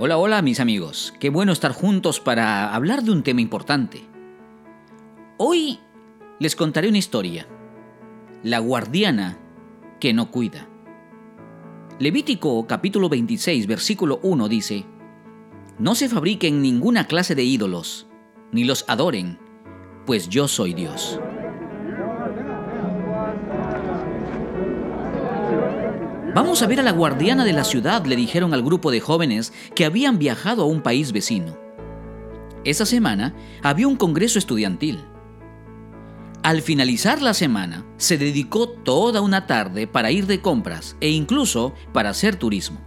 Hola, hola mis amigos, qué bueno estar juntos para hablar de un tema importante. Hoy les contaré una historia, la guardiana que no cuida. Levítico capítulo 26 versículo 1 dice, No se fabriquen ninguna clase de ídolos, ni los adoren, pues yo soy Dios. Vamos a ver a la guardiana de la ciudad, le dijeron al grupo de jóvenes que habían viajado a un país vecino. Esa semana había un congreso estudiantil. Al finalizar la semana, se dedicó toda una tarde para ir de compras e incluso para hacer turismo.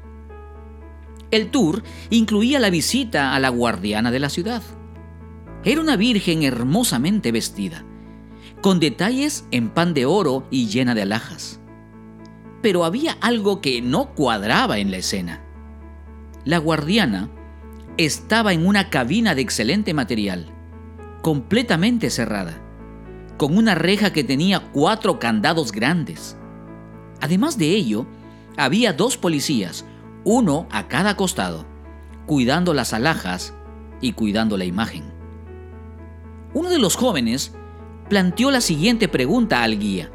El tour incluía la visita a la guardiana de la ciudad. Era una virgen hermosamente vestida, con detalles en pan de oro y llena de alhajas pero había algo que no cuadraba en la escena. La guardiana estaba en una cabina de excelente material, completamente cerrada, con una reja que tenía cuatro candados grandes. Además de ello, había dos policías, uno a cada costado, cuidando las alhajas y cuidando la imagen. Uno de los jóvenes planteó la siguiente pregunta al guía.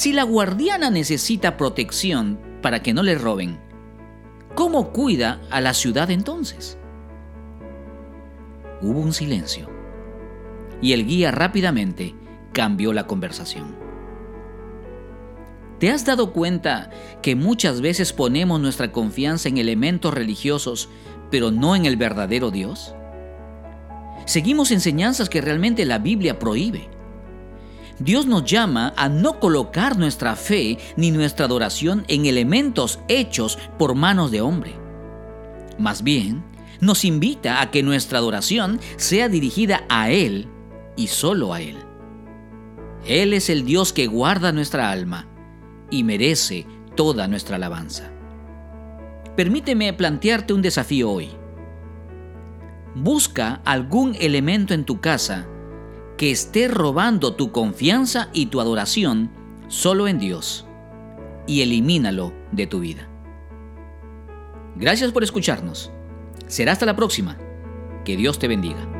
Si la guardiana necesita protección para que no le roben, ¿cómo cuida a la ciudad entonces? Hubo un silencio y el guía rápidamente cambió la conversación. ¿Te has dado cuenta que muchas veces ponemos nuestra confianza en elementos religiosos, pero no en el verdadero Dios? Seguimos enseñanzas que realmente la Biblia prohíbe. Dios nos llama a no colocar nuestra fe ni nuestra adoración en elementos hechos por manos de hombre. Más bien, nos invita a que nuestra adoración sea dirigida a Él y solo a Él. Él es el Dios que guarda nuestra alma y merece toda nuestra alabanza. Permíteme plantearte un desafío hoy. Busca algún elemento en tu casa que esté robando tu confianza y tu adoración solo en Dios y elimínalo de tu vida. Gracias por escucharnos. Será hasta la próxima. Que Dios te bendiga.